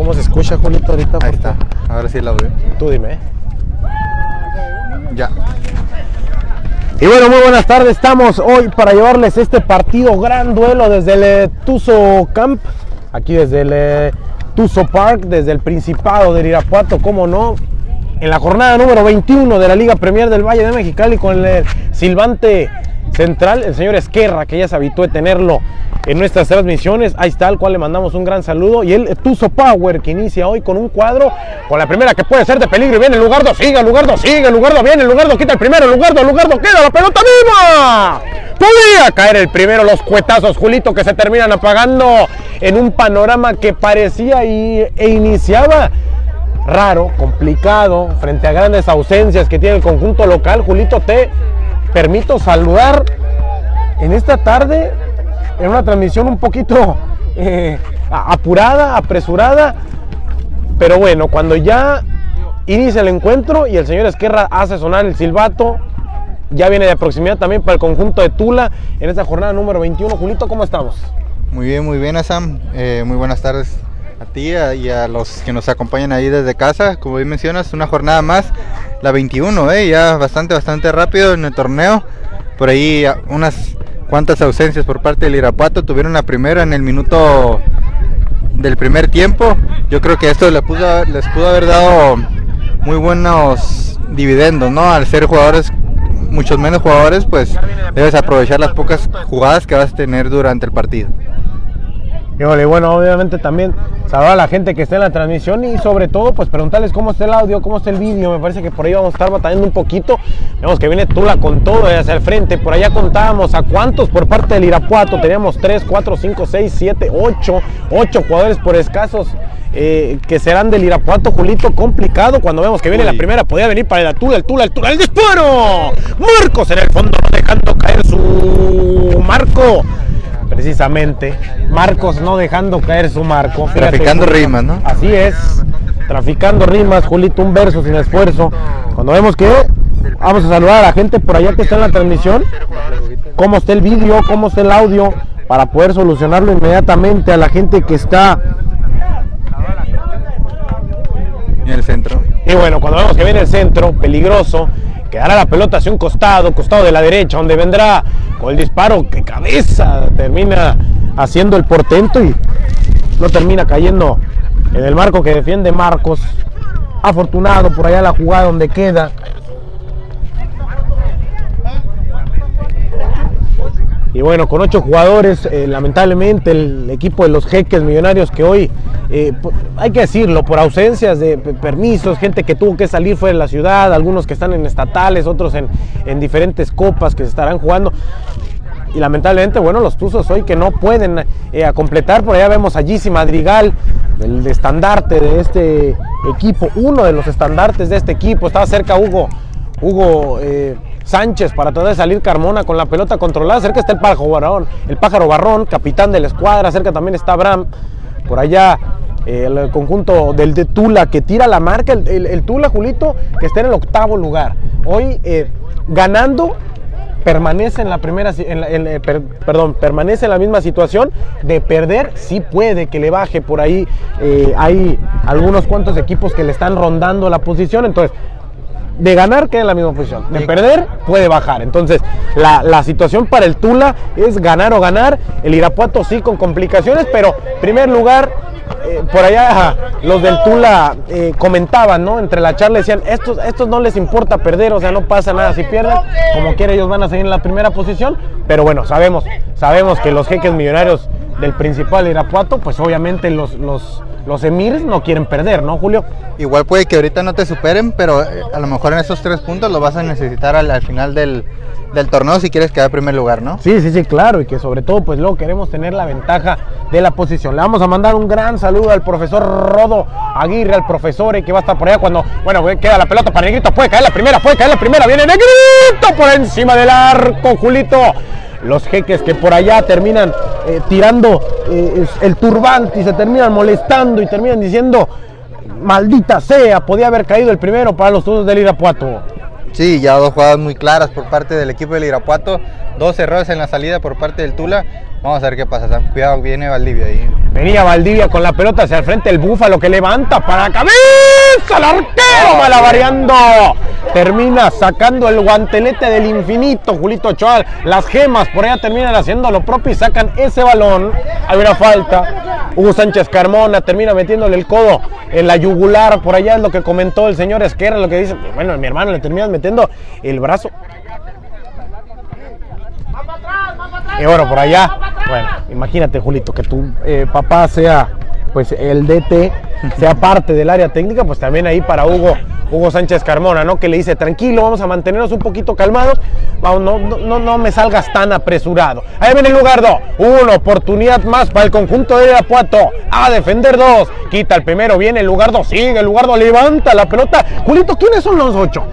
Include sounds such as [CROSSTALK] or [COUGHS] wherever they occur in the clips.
cómo se escucha, Julito, ahorita. Ahí está, ahora sí la audio. Tú dime. ¿eh? Ya. Y bueno, muy buenas tardes. Estamos hoy para llevarles este partido, gran duelo desde el eh, Tuzo Camp, aquí desde el eh, Tuzo Park, desde el Principado del Irapuato, cómo no, en la jornada número 21 de la Liga Premier del Valle de Mexicali con el silbante central, el señor Esquerra, que ya se habituó a tenerlo en nuestras transmisiones. Ahí está, al cual le mandamos un gran saludo. Y el Tuzo Power, que inicia hoy con un cuadro, con la primera que puede ser de peligro. Y viene el Lugardo, sigue, el Lugardo, sigue, el Lugardo viene, el Lugardo quita el primero, el Lugardo, el Lugardo queda, la pelota viva. Podía caer el primero, los cuetazos, Julito, que se terminan apagando en un panorama que parecía y, e iniciaba raro, complicado, frente a grandes ausencias que tiene el conjunto local. Julito, te permito saludar en esta tarde, en una transmisión un poquito eh, apurada, apresurada, pero bueno, cuando ya inicia el encuentro y el señor Esquerra hace sonar el silbato, ya viene de proximidad también para el conjunto de Tula en esta jornada número 21. Julito, ¿cómo estamos? Muy bien, muy bien, Asam. Eh, muy buenas tardes a ti y a los que nos acompañan ahí desde casa. Como bien mencionas, una jornada más, la 21, eh, ya bastante, bastante rápido en el torneo. Por ahí unas cuantas ausencias por parte del Irapuato. Tuvieron la primera en el minuto del primer tiempo. Yo creo que esto les pudo, les pudo haber dado muy buenos dividendos, ¿no? Al ser jugadores, muchos menos jugadores, pues debes aprovechar las pocas jugadas que vas a tener durante el partido. Y bueno, obviamente también saludar a la gente que está en la transmisión y sobre todo pues preguntarles cómo está el audio, cómo está el vídeo. Me parece que por ahí vamos a estar batallando un poquito. Vemos que viene Tula con todo hacia el frente. Por allá contábamos a cuántos por parte del Irapuato. Teníamos 3, 4, 5, 6, 7, 8, 8 jugadores por escasos. Eh, que serán del Irapuato, Julito, complicado. Cuando vemos que viene la primera, podía venir para el Tula, el Tula, el Tula, el disparo. Marcos en el fondo, no dejando caer su marco precisamente. Marcos no dejando caer su marco. Traficando rimas, ¿no? Así es. Traficando rimas, Julito, un verso sin esfuerzo. Cuando vemos que vamos a saludar a la gente por allá que está en la transmisión, cómo está el vídeo, cómo está el audio, para poder solucionarlo inmediatamente a la gente que está en el centro. Y bueno, cuando vemos que viene el centro, peligroso, quedará la pelota hacia un costado, costado de la derecha, donde vendrá con el disparo que cabeza termina haciendo el portento y no termina cayendo en el marco que defiende Marcos. Afortunado por allá la jugada donde queda. Y bueno, con ocho jugadores, eh, lamentablemente el equipo de los jeques millonarios que hoy, eh, hay que decirlo, por ausencias de permisos, gente que tuvo que salir fuera de la ciudad, algunos que están en estatales, otros en, en diferentes copas que se estarán jugando. Y lamentablemente, bueno, los Tuzos hoy que no pueden eh, completar, por allá vemos a Gisi Madrigal, el estandarte de este equipo, uno de los estandartes de este equipo, estaba cerca Hugo, Hugo Sánchez para tratar de salir Carmona con la pelota controlada. Cerca está el pájaro el pájaro barrón, capitán de la escuadra. Cerca también está Abraham. Por allá eh, el conjunto del de Tula que tira la marca. El, Tula, Julito, que está en el octavo lugar. Hoy eh, ganando permanece en la primera, eh, perdón, permanece en la misma situación de perder, sí puede que le baje por ahí, hay algunos cuantos equipos que le están rondando la posición, entonces de ganar queda en la misma posición, de perder puede bajar. Entonces, la, situación para el Tula es ganar o ganar. El Irapuato sí con complicaciones, pero primer lugar, eh, por allá los del Tula eh, comentaban, ¿no? Entre la charla decían, estos, estos no les importa perder, o sea, no pasa nada si pierden, como quiera ellos van a seguir en la primera posición, pero bueno, sabemos, sabemos que los jeques millonarios del principal Irapuato, pues obviamente los, los los Emirs no quieren perder, ¿no, Julio? Igual puede que ahorita no te superen, pero eh, a lo mejor en esos tres puntos lo vas a necesitar al, final del, torneo si quieres quedar en primer lugar, ¿no? Sí, sí, sí, claro, y que sobre todo, pues luego queremos tener la ventaja de la posición. Le vamos a mandar un gran saludo al profesor Rodo Aguirre, al profesor que va a estar por allá cuando, bueno, queda la pelota para Negrito, puede caer la primera, puede caer la primera, viene Negrito por encima del arco, Julito los jeques que por allá terminan eh, tirando eh, el turbante y se terminan molestando y terminan diciendo, maldita sea, podía haber caído el primero para los todos del Irapuato. Sí, ya dos jugadas muy claras por parte del equipo del Irapuato, dos errores en la salida por parte del Tula, Vamos a ver qué pasa, Sam. Cuidado, viene Valdivia ahí. Venía Valdivia con la pelota hacia el frente, el búfalo que levanta para la cabeza, el arquero malavariando. Termina sacando el guantelete del infinito, Julito Ochoa. Las gemas por allá terminan haciendo lo propio y sacan ese balón. Hay una falta. Hugo Sánchez Carmona termina metiéndole el codo en la yugular. Por allá es lo que comentó el señor Esquerra, lo que dice. Bueno, mi hermano le termina metiendo el brazo y bueno, por allá, bueno, imagínate, Julito, que tu eh, papá sea pues el DT, sea parte del área técnica, pues también ahí para Hugo, Hugo Sánchez Carmona, ¿no? Que le dice, tranquilo, vamos a mantenernos un poquito calmados, vamos, no, no, no me salgas tan apresurado. Ahí viene el lugar dos, una oportunidad más para el conjunto de Irapuato, a defender dos, quita el primero, viene el lugar dos, sigue el lugar dos, levanta la pelota. Julito, ¿quiénes son los ocho?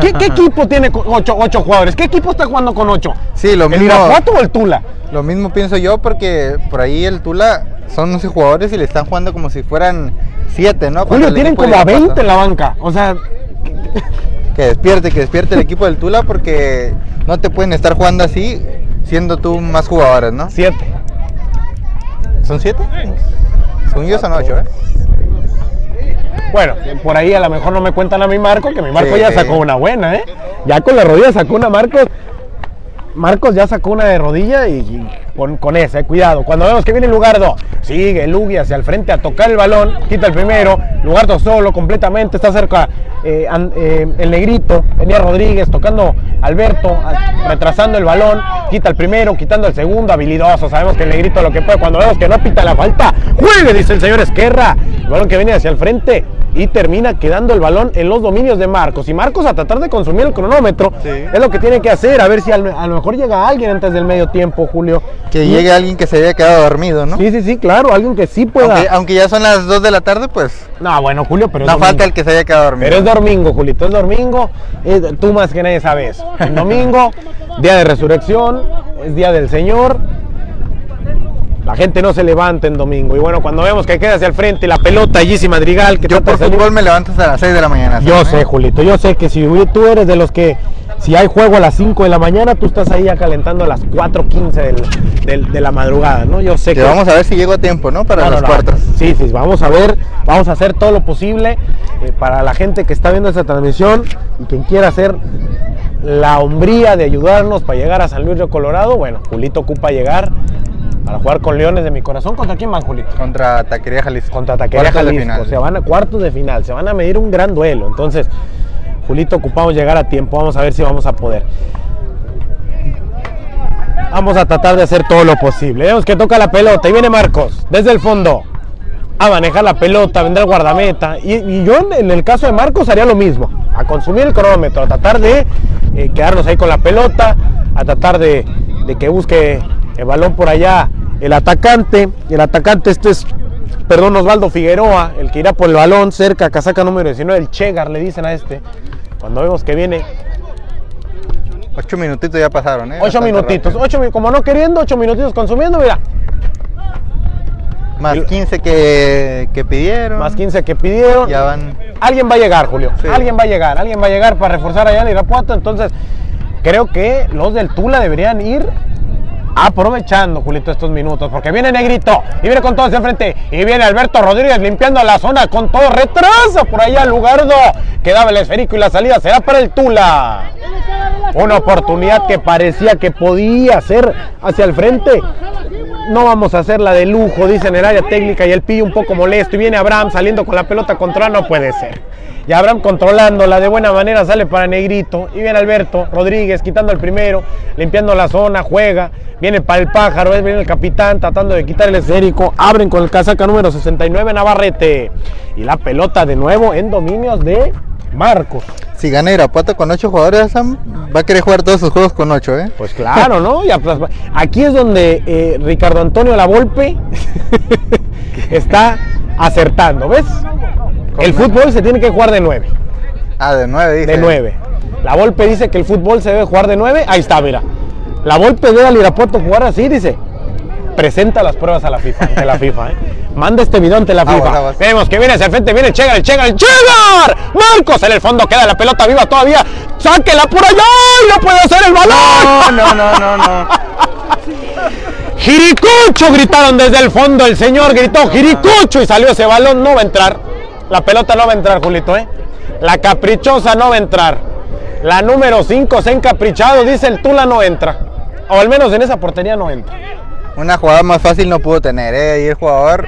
¿Qué, qué [LAUGHS] equipo tiene ocho, ocho, jugadores? ¿Qué equipo está jugando con ocho? Sí, lo ¿El mismo. Irapuato o el Tula? Lo mismo pienso yo porque por ahí el Tula son 11 jugadores y le están jugando como si fueran 7, ¿no? Julio, tienen como a Irapuato- 20 en la banca. O sea, [LAUGHS] Que despierte, que despierte el equipo del Tula porque no te pueden estar jugando así siendo tú más jugadores, ¿no? 7. ¿Son 7? Según yo son 8, ¿eh? Bueno, por ahí a lo mejor no me cuentan a mi Marco, que mi Marco Sí. ya sacó una buena, ¿eh? Ya con la rodilla sacó una Marcos. Marcos ya sacó una de rodilla y, con, con esa, eh, cuidado. Cuando vemos que viene Lugardo, sigue Lugi hacia el frente a tocar el balón, quita el primero, Lugardo solo completamente, está cerca eh, eh, el negrito, venía Rodríguez tocando Alberto, retrasando el balón, quita el primero, quitando el segundo, habilidoso, sabemos que el negrito lo que puede, cuando vemos que no pita la falta, juegue, dice el señor Esquerra, el balón que viene hacia el frente y termina quedando el balón en los dominios de Marcos. Y Marcos a tratar de consumir el cronómetro Sí. es lo que tiene que hacer, a ver si al- a lo mejor llega alguien antes del medio tiempo, Julio. Que Y- llegue alguien que se haya quedado dormido, ¿no? Sí, sí, sí, claro, alguien que sí pueda. Aunque, aunque ya son las 2 de la tarde, pues No, bueno, Julio, pero no falta el que se haya quedado dormido. Pero es domingo, Julito, es domingo. Es- tú más que nadie sabes. El domingo, día de resurrección, es día del Señor. La gente no se levanta en domingo. Y bueno, cuando vemos que queda hacia el frente la pelota, Gizzy Madrigal, que Yo por salir- fútbol me levanto hasta las 6 de la mañana. Yo ¿sabes? sé, Julito, yo sé que si tú eres de los que, si hay juego a las 5 de la mañana, tú estás ahí ya calentando a las 4.15 del- del- de la madrugada, ¿no? Yo sé Que que... vamos a ver si llego a tiempo, ¿no? Para No, los no. Sí, sí, vamos a ver, vamos a hacer todo lo posible eh, para la gente que está viendo esta transmisión y quien quiera hacer la hombría de ayudarnos para llegar a San Luis Río Colorado. Bueno, Julito ocupa llegar para jugar con Leones de mi corazón. ¿Contra quién van, Julito? Contra Taquería Jalisco. Contra Taquería Cuartos de Jalisco. final. Se van a cuartos de final, se van a medir un gran duelo. Entonces, Julito, ocupamos llegar a tiempo. Vamos a ver si vamos a poder. Vamos a tratar de hacer todo lo posible. Vemos que toca la pelota y viene Marcos desde el fondo a manejar la pelota, vendrá el guardameta. Y, y yo en, en el caso de Marcos haría lo mismo, a consumir el cronómetro, a tratar de eh, quedarnos ahí con la pelota, a tratar de, de que busque el balón por allá el atacante. El atacante este es, perdón, Osvaldo Figueroa, el que irá por el balón cerca, casaca número 19, el Chegar le dicen a este. Cuando vemos que viene Ocho minutitos ya pasaron, ¿eh? ocho minutitos, ocho, como no queriendo, ocho minutitos consumiendo, mira, Más y- 15 que, que pidieron. más 15 que pidieron. Ya van. Alguien va a llegar, Julio. Sí. Alguien va a llegar. Alguien va a llegar para reforzar allá en Irapuato. Entonces, creo que los del Tula deberían ir aprovechando, Julito, estos minutos. Porque viene Negrito y viene con todo hacia enfrente. Y viene Alberto Rodríguez limpiando la zona con todo. Retrasa por allá Lugardo. Quedaba el esférico y la salida será para el Tula. Una oportunidad que parecía que podía ser hacia el frente. No vamos a hacerla de lujo, dice en el área técnica y el pillo un poco molesto. Y viene Abraham saliendo con la pelota contra, no puede ser. Y Abraham controlándola de buena manera sale para Negrito. Y viene Alberto Rodríguez quitando el primero, limpiando la zona, juega. Viene para el pájaro, viene el capitán tratando de quitar el esférico. Abren con el casaca número 69 Navarrete. Y la pelota de nuevo en dominios de Marcos. Si gana Irapuato con 8 jugadores, Sam, va a querer jugar todos sus juegos con 8, ¿eh? Pues claro, ¿no? Aquí es donde eh, Ricardo Antonio Lavolpe [LAUGHS] está acertando, ¿ves? El fútbol se tiene que jugar de 9, Ah, de 9, dice. de 9. La Volpe dice que el fútbol se debe jugar de 9, ahí está, mira. La Volpe ve al Irapuato jugar así, dice. Presenta las pruebas a la FIFA, ante la FIFA, ¿eh? Manda este video ante la FIFA. aguas. Vemos que viene hacia el frente, viene el Chegar, el Chegar, el Chegar. Marcos en el fondo queda la pelota viva todavía. Sáquela por allá, ¡Ay, no puede hacer el balón. No, no, no, no, no. [LAUGHS] Jiricucho, gritaron desde el fondo. El señor gritó Jiricucho y salió ese balón. No va a entrar. La pelota no va a entrar, Julito, ¿eh? La caprichosa no va a entrar. La número 5 se ha encaprichado, dice el Tula no entra. O al menos en esa portería no entra. Una jugada más fácil no pudo tener, ¿eh? Y el jugador.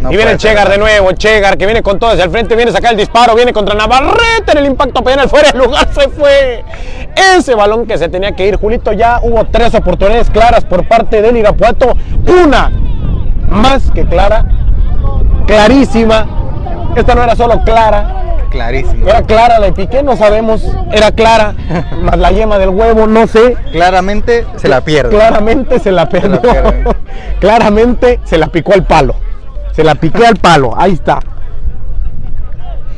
no y viene Chegar de nuevo, Chegar que viene con todo hacia el frente, viene a sacar el disparo, viene contra Navarrete en el impacto penal, fuera de lugar se fue. Ese balón que se tenía que ir, Julito, ya hubo tres oportunidades claras por parte del Irapuato. Una más que clara, clarísima. Esta no era solo clara, Clarísimo. era clara la de Piqué, no sabemos, era clara, [LAUGHS] más la yema del huevo, no sé. Claramente se la pierde. Claramente se la perdió. pierde. [LAUGHS] Claramente se la picó al palo. Se la piqué al palo. Ahí está.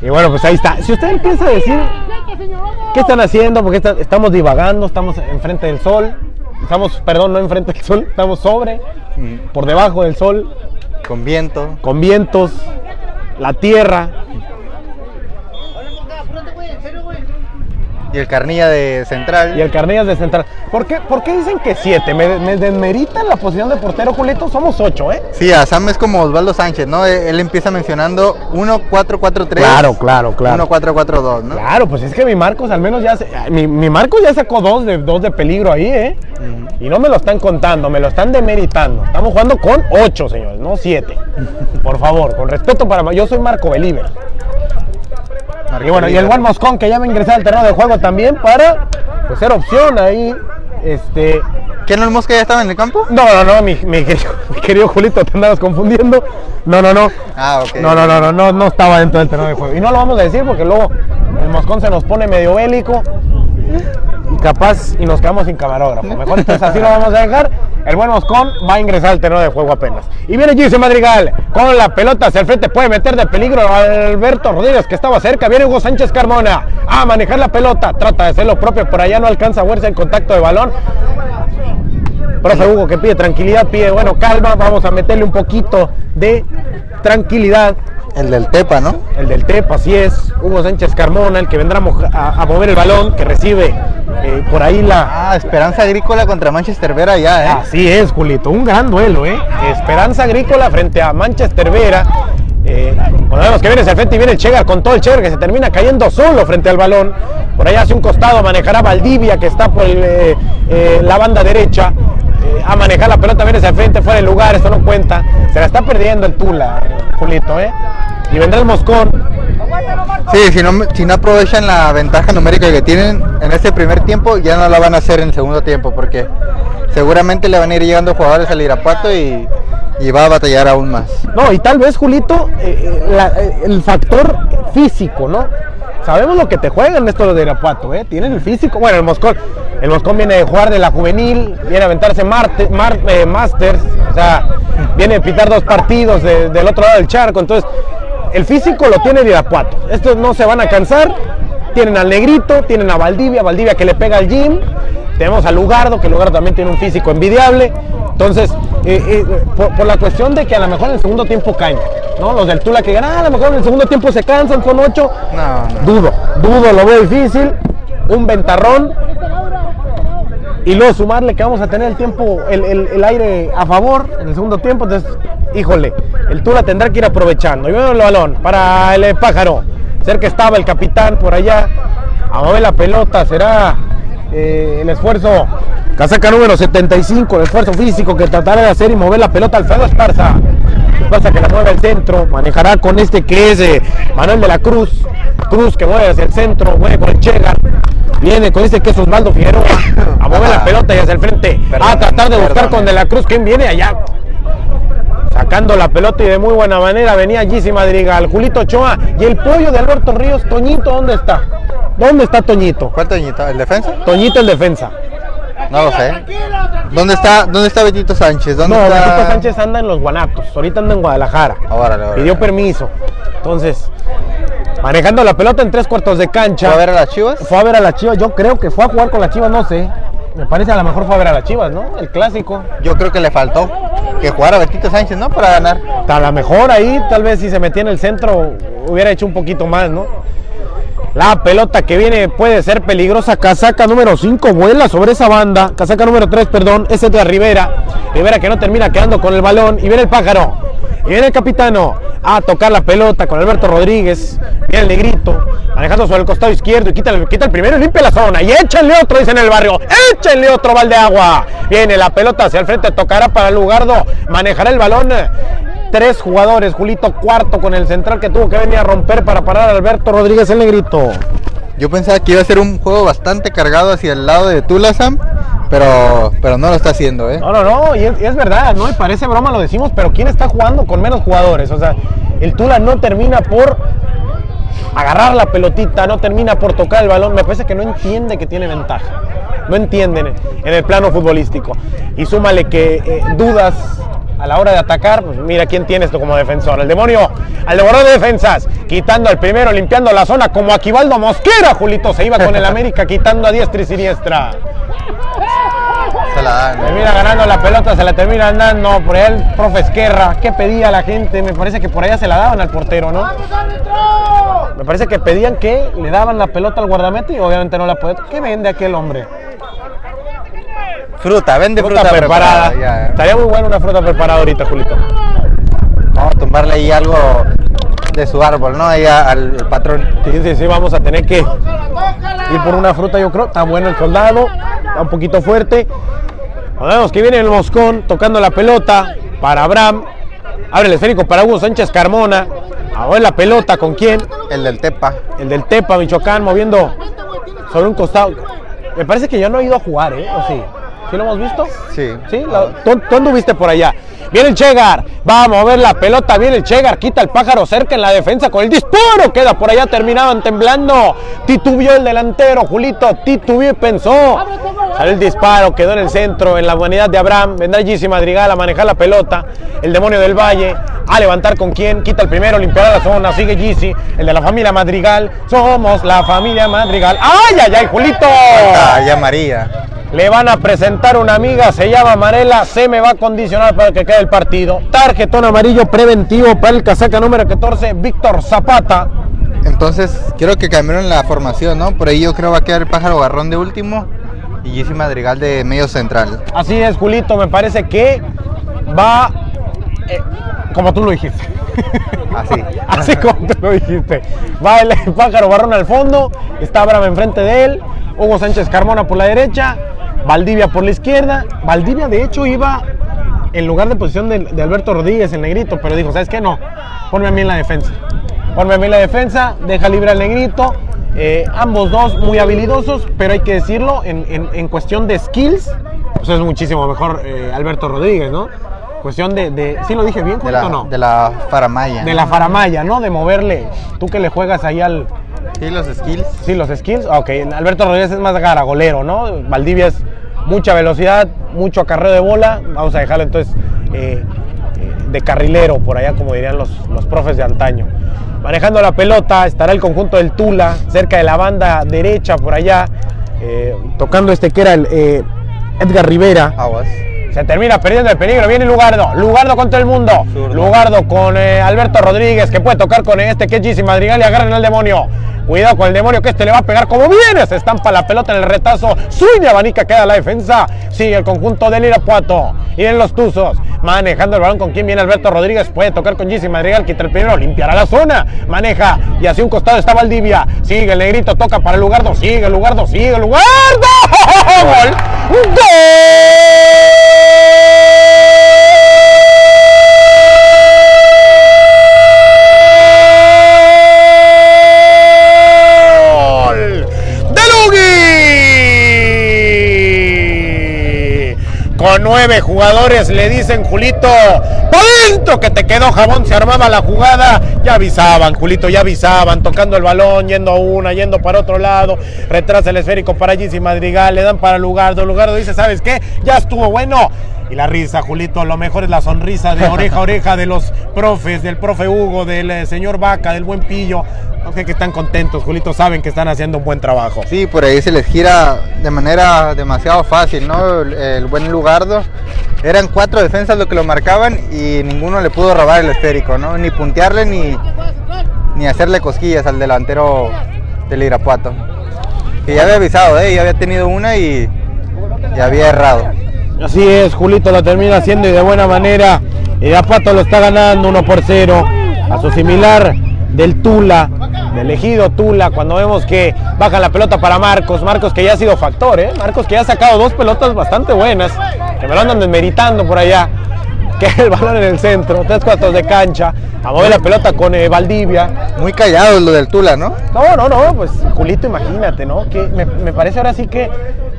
Y bueno, pues ahí está. Si usted empieza a decir qué están haciendo, porque está- estamos divagando, estamos enfrente del sol. Estamos, perdón, no enfrente del sol, estamos sobre, Mm, por debajo del sol, Con viento. con vientos, la tierra. Y el carnilla de central. Y el Carnillas de central. ¿Por qué, por qué dicen que siete? ¿Me, me desmeritan la posición de portero, Julito? Somos ocho, ¿eh? Sí, a Sam es como Osvaldo Sánchez, ¿no? Él él empieza mencionando 1-4-4-3. Claro, claro, claro. 1-4-4-2, ¿no? Claro, pues es que mi Marcos al menos ya se- mi, mi Marcos ya sacó dos de, dos de peligro ahí, ¿eh? Y no me lo están contando, me lo están demeritando. Estamos jugando con ocho, señores, no siete. [LAUGHS] Por favor, con respeto para... Yo soy Marco Y bueno, y el Juan Moscón que ya va a ingresar al terreno de juego también para pues, ser opción ahí. Este, ¿Quién no el Mosca ya estaba en el campo? no, no, no, mi, mi querido, [LAUGHS] mi querido Julito, te andabas confundiendo. No, no, no. Ah, ok. No, no, no, no, no, no estaba dentro del terreno de juego. Y no lo vamos a decir porque luego el Moscón se nos pone medio bélico capaz y nos quedamos sin camarógrafo. [LAUGHS] Mejor entonces así lo vamos a dejar. El buen Moscón va a ingresar al terreno de juego apenas. Y viene Gise Madrigal con la pelota hacia el frente. Puede meter de peligro a Alberto Rodríguez que estaba cerca. Viene Hugo Sánchez Carmona a manejar la pelota. Trata de hacer lo propio. Por allá no alcanza a verse en contacto de balón. Profe Hugo que pide tranquilidad, pide, bueno, calma, vamos a meterle un poquito de tranquilidad. El del Tepa, ¿no? El del TEP, así es, Hugo Sánchez Carmona, el que vendrá a, mover el balón, que recibe eh, por ahí la... Ah, Esperanza Agrícola contra Manchester Vera ya, ¿eh? Así es, Julito, un gran duelo, ¿eh? Esperanza Agrícola frente a Manchester Vera. Eh, cuando vemos que viene hacia el frente y viene el Chegar con todo el Chegar que se termina cayendo solo frente al balón. Por ahí hacia un costado manejará Valdivia que está por el, eh, eh, la banda derecha. Eh, a manejar la pelota, viene hacia el frente, fuera de lugar, esto no cuenta. Se la está perdiendo el Tula, Julito, ¿eh? Y vendrá el Moscón. Sí, si no, si no aprovechan la ventaja numérica que tienen en este primer tiempo, ya no la van a hacer en el segundo tiempo, porque seguramente le van a ir llegando jugadores al Irapuato y, y va a batallar aún más. No, y tal vez, Julito, eh, eh, eh, el factor físico, ¿no? Sabemos lo que te juegan estos de Irapuato, ¿eh? Tienen el físico. Bueno, el Moscón, el Moscón viene de jugar de la juvenil, viene a aventarse Marte, Mar- Masters, o sea, viene a pitar dos partidos de- del otro lado del charco. Entonces, el físico lo tiene el Irapuato. Estos no se van a cansar. Tienen al Negrito, tienen a Valdivia, Valdivia que le pega al gym. Tenemos a Lugardo, que Lugardo también tiene un físico envidiable. Entonces, eh, eh, por, por la cuestión de que a lo mejor en el segundo tiempo caen, ¿no? Los del Tula que ganan, a lo mejor en el segundo tiempo se cansan, son ocho. No, no. Dudo, dudo, lo veo difícil. Un ventarrón. Y luego sumarle que vamos a tener el tiempo, el, el- el aire a favor en el segundo tiempo. Entonces, híjole, el Tula tendrá que ir aprovechando. Y veo el balón para el pájaro. Cerca estaba el capitán por allá. A mover la pelota. Será eh, el esfuerzo. Casaca número 75, el esfuerzo físico que tratará de hacer y mover la pelota Alfredo Esparza. Esparza que la mueve al centro, manejará con este que es eh, Manuel de la Cruz. Cruz que mueve hacia el centro, mueve con el Chegar. Viene con este que es Osvaldo Figueroa a mover la pelota y hacia el frente. a tratar de buscar con De la Cruz. ¿Quién viene allá? Sacando la pelota y de muy buena manera venía Gisi Madrigal, Julito Ochoa y el pollo de Alberto Ríos. Toñito, ¿dónde está? ¿Dónde está Toñito? ¿Cuál Toñito? ¿El defensa? Toñito el defensa. No lo sé. ¿Dónde está, dónde está Betito Sánchez? ¿Dónde No, está? Betito Sánchez anda en los Guanatos, ahorita anda en Guadalajara. Órale, órale. Pidió permiso. Entonces, manejando la pelota en tres cuartos de cancha. ¿Fue a ver a las Chivas? Fue a ver a las Chivas, yo creo que fue a jugar con las Chivas, no sé. Me parece a lo mejor fue a ver a las Chivas, ¿no? El clásico. Yo creo que le faltó que jugara Betito Sánchez, ¿no? Para ganar. A lo mejor ahí, tal vez si se metía en el centro, hubiera hecho un poquito más, ¿no? La pelota que viene puede ser peligrosa. Casaca número 5 vuela sobre esa banda. Casaca número 3, perdón. Es de Rivera. Rivera que no termina quedando con el balón. Y viene el pájaro. Y viene el capitano a tocar la pelota con Alberto Rodríguez. Viene el negrito. Manejando sobre el costado izquierdo. Y quita el, quita primero y limpia la zona. Y échenle otro, dice en el barrio. Échenle otro balde de agua. Viene la pelota hacia el frente. Tocará para Lugardo. Manejará el balón tres jugadores. Julito cuarto con el central que tuvo que venir a romper para parar a Alberto Rodríguez el negrito. Yo pensaba que iba a ser un juego bastante cargado hacia el lado de Tulasam, pero, pero no lo está haciendo, ¿eh? No, no, no, y es, verdad, ¿no? Y parece broma lo decimos, pero ¿quién está jugando con menos jugadores? O sea, el Tula no termina por agarrar la pelotita, no termina por tocar el balón. Me parece que no entiende que tiene ventaja. No entienden en el plano futbolístico. Y súmale que eh, dudas a la hora de atacar, pues mira quién tiene esto como defensor. El demonio al devorador de defensas, quitando al primero, limpiando la zona como Aquivaldo Mosquera. Julito se iba con el América [LAUGHS] quitando a diestra y siniestra. Se la dan. Termina ganando la pelota, se la termina andando por él, profe Esquerra. ¿Qué pedía la gente? Me parece que por allá se la daban al portero, ¿no? Me parece que pedían que le daban la pelota al guardamete y obviamente no la puede. ¿Qué vende aquel hombre? Fruta, vende fruta, preparada. Estaría muy buena una fruta preparada ahorita, Julito. Vamos a tumbarle ahí algo de su árbol, ¿no? Ahí al, patrón. Sí, sí, sí, vamos a tener que ir por una fruta, yo creo. Está bueno el soldado, está un poquito fuerte. Vemos que viene el Moscón tocando la pelota para Abraham. Abre el esférico para Hugo Sánchez Carmona. Ahora la pelota, ¿con quién? El del Tepa. El del Tepa, Michoacán, moviendo sobre un costado. Me parece que ya no ha ido a jugar, ¿eh? ¿O sí? ¿Sí lo hemos visto? Sí. ¿Sí? ¿Tú, anduviste por allá? Viene el Chegar, va a mover la pelota, viene el Chegar, quita el pájaro cerca en la defensa con el disparo, queda por allá, terminaban temblando. Titubió el delantero, Julito, titubió y pensó. Sale el disparo, quedó en el centro, en la humanidad de Abraham. Vendrá Gisi Madrigal a manejar la pelota. El demonio del Valle a levantar con quién, quita el primero, limpiará la zona, sigue Gisi, el de la familia Madrigal. Somos la familia Madrigal. ¡Ay, ay, ay, Julito! ¡Ay, María! Le van a presentar una amiga, se llama Marela, se me va a condicionar para que quede partido. Tarjetón amarillo preventivo para el casaca número 14, Víctor Zapata. Entonces, quiero que cambiaron la formación, ¿no? Por ahí yo creo va a quedar el pájaro garrón de último y Jesse Madrigal de medio central. Así es, Julito, me parece que va eh, como tú lo dijiste. [LAUGHS] Así. [LAUGHS] Así como tú lo dijiste. Va el [LAUGHS] pájaro barrón al fondo, está Abraham enfrente de él, Hugo Sánchez Carmona por la derecha, Valdivia por la izquierda. Valdivia, de hecho, iba en lugar de posición de, Alberto Rodríguez, el negrito, pero dijo, ¿sabes qué? No, ponme a mí en la defensa. Ponme a mí en la defensa, deja libre al negrito. Eh, ambos dos muy habilidosos, pero hay que decirlo, en, cuestión de skills, pues es muchísimo mejor eh, Alberto Rodríguez, ¿no? Cuestión de, de ¿sí lo dije bien, de la, o no? De la faramaya. De la faramaya, ¿no? De moverle, tú que le juegas ahí al, Sí, los skills. Sí, los skills. Ok, Alberto Rodríguez es más garagolero, ¿no? Valdivia es mucha velocidad, mucho acarreo de bola. Vamos a dejarlo entonces eh, eh, de carrilero, por allá, como dirían los, los profes de antaño. Manejando la pelota estará el conjunto del Tula, cerca de la banda derecha, por allá, eh, tocando este que era el Edgar Rivera. Aguas. Se termina perdiendo el peligro. Viene Lugardo. Lugardo contra el mundo. Lugardo con Alberto Rodríguez que puede tocar con este que es Madrigal y agarran al demonio. Cuidado con el demonio que este le va a pegar como viene. Se estampa la pelota en el retazo. Sueña abanica queda la defensa. Sigue el conjunto del Irapuato. Y en los Tuzos. Manejando el balón con quien viene Alberto Rodríguez. Puede tocar con Jesse Madrigal. Quita el primero. Limpiará la zona. Maneja. Y hacia un costado está Valdivia. Sigue el negrito. Toca para el Lugardo. Sigue el Lugardo. Sigue el Lugardo. ¡Gol! ¡Gol! Con nueve jugadores le dicen Julito, ¡Por que te quedó jabón! Se armaba la jugada, ya avisaban, Julito, ya avisaban, tocando el balón, yendo a una, yendo para otro lado, retrasa el esférico para y Madrigal, le dan para Lugardo, Lugardo dice, ¿sabes qué? Ya estuvo bueno. Y la risa, Julito, lo mejor es la sonrisa de oreja a oreja de los profes, del profe Hugo, del eh, señor Vaca, del buen Pillo. No que están contentos, Julito, saben que están haciendo un buen trabajo. Sí, por ahí se les gira de manera demasiado fácil, ¿no? El, buen Lugardo. Eran cuatro defensas lo que lo marcaban y ninguno le pudo robar el esférico, ¿no? Ni puntearle ni, ni hacerle cosquillas al delantero del Irapuato. Que ya había avisado, ¿eh? ya había tenido una y ya había errado. Así es, Julito lo termina haciendo y de buena manera. Irapuato lo está ganando 1 por 0. A su similar del Tula, del elegido Tula, cuando vemos que baja la pelota para Marcos. Marcos que ya ha sido factor, ¿eh? Marcos que ya ha sacado dos pelotas bastante buenas, que me lo andan desmeritando por allá. Que el balón en el centro, tres cuartos de cancha, a mover la pelota con eh, Valdivia. Muy callado lo del Tula, ¿no? No, no, no, pues Julito, imagínate, ¿no? Que me, me parece ahora sí que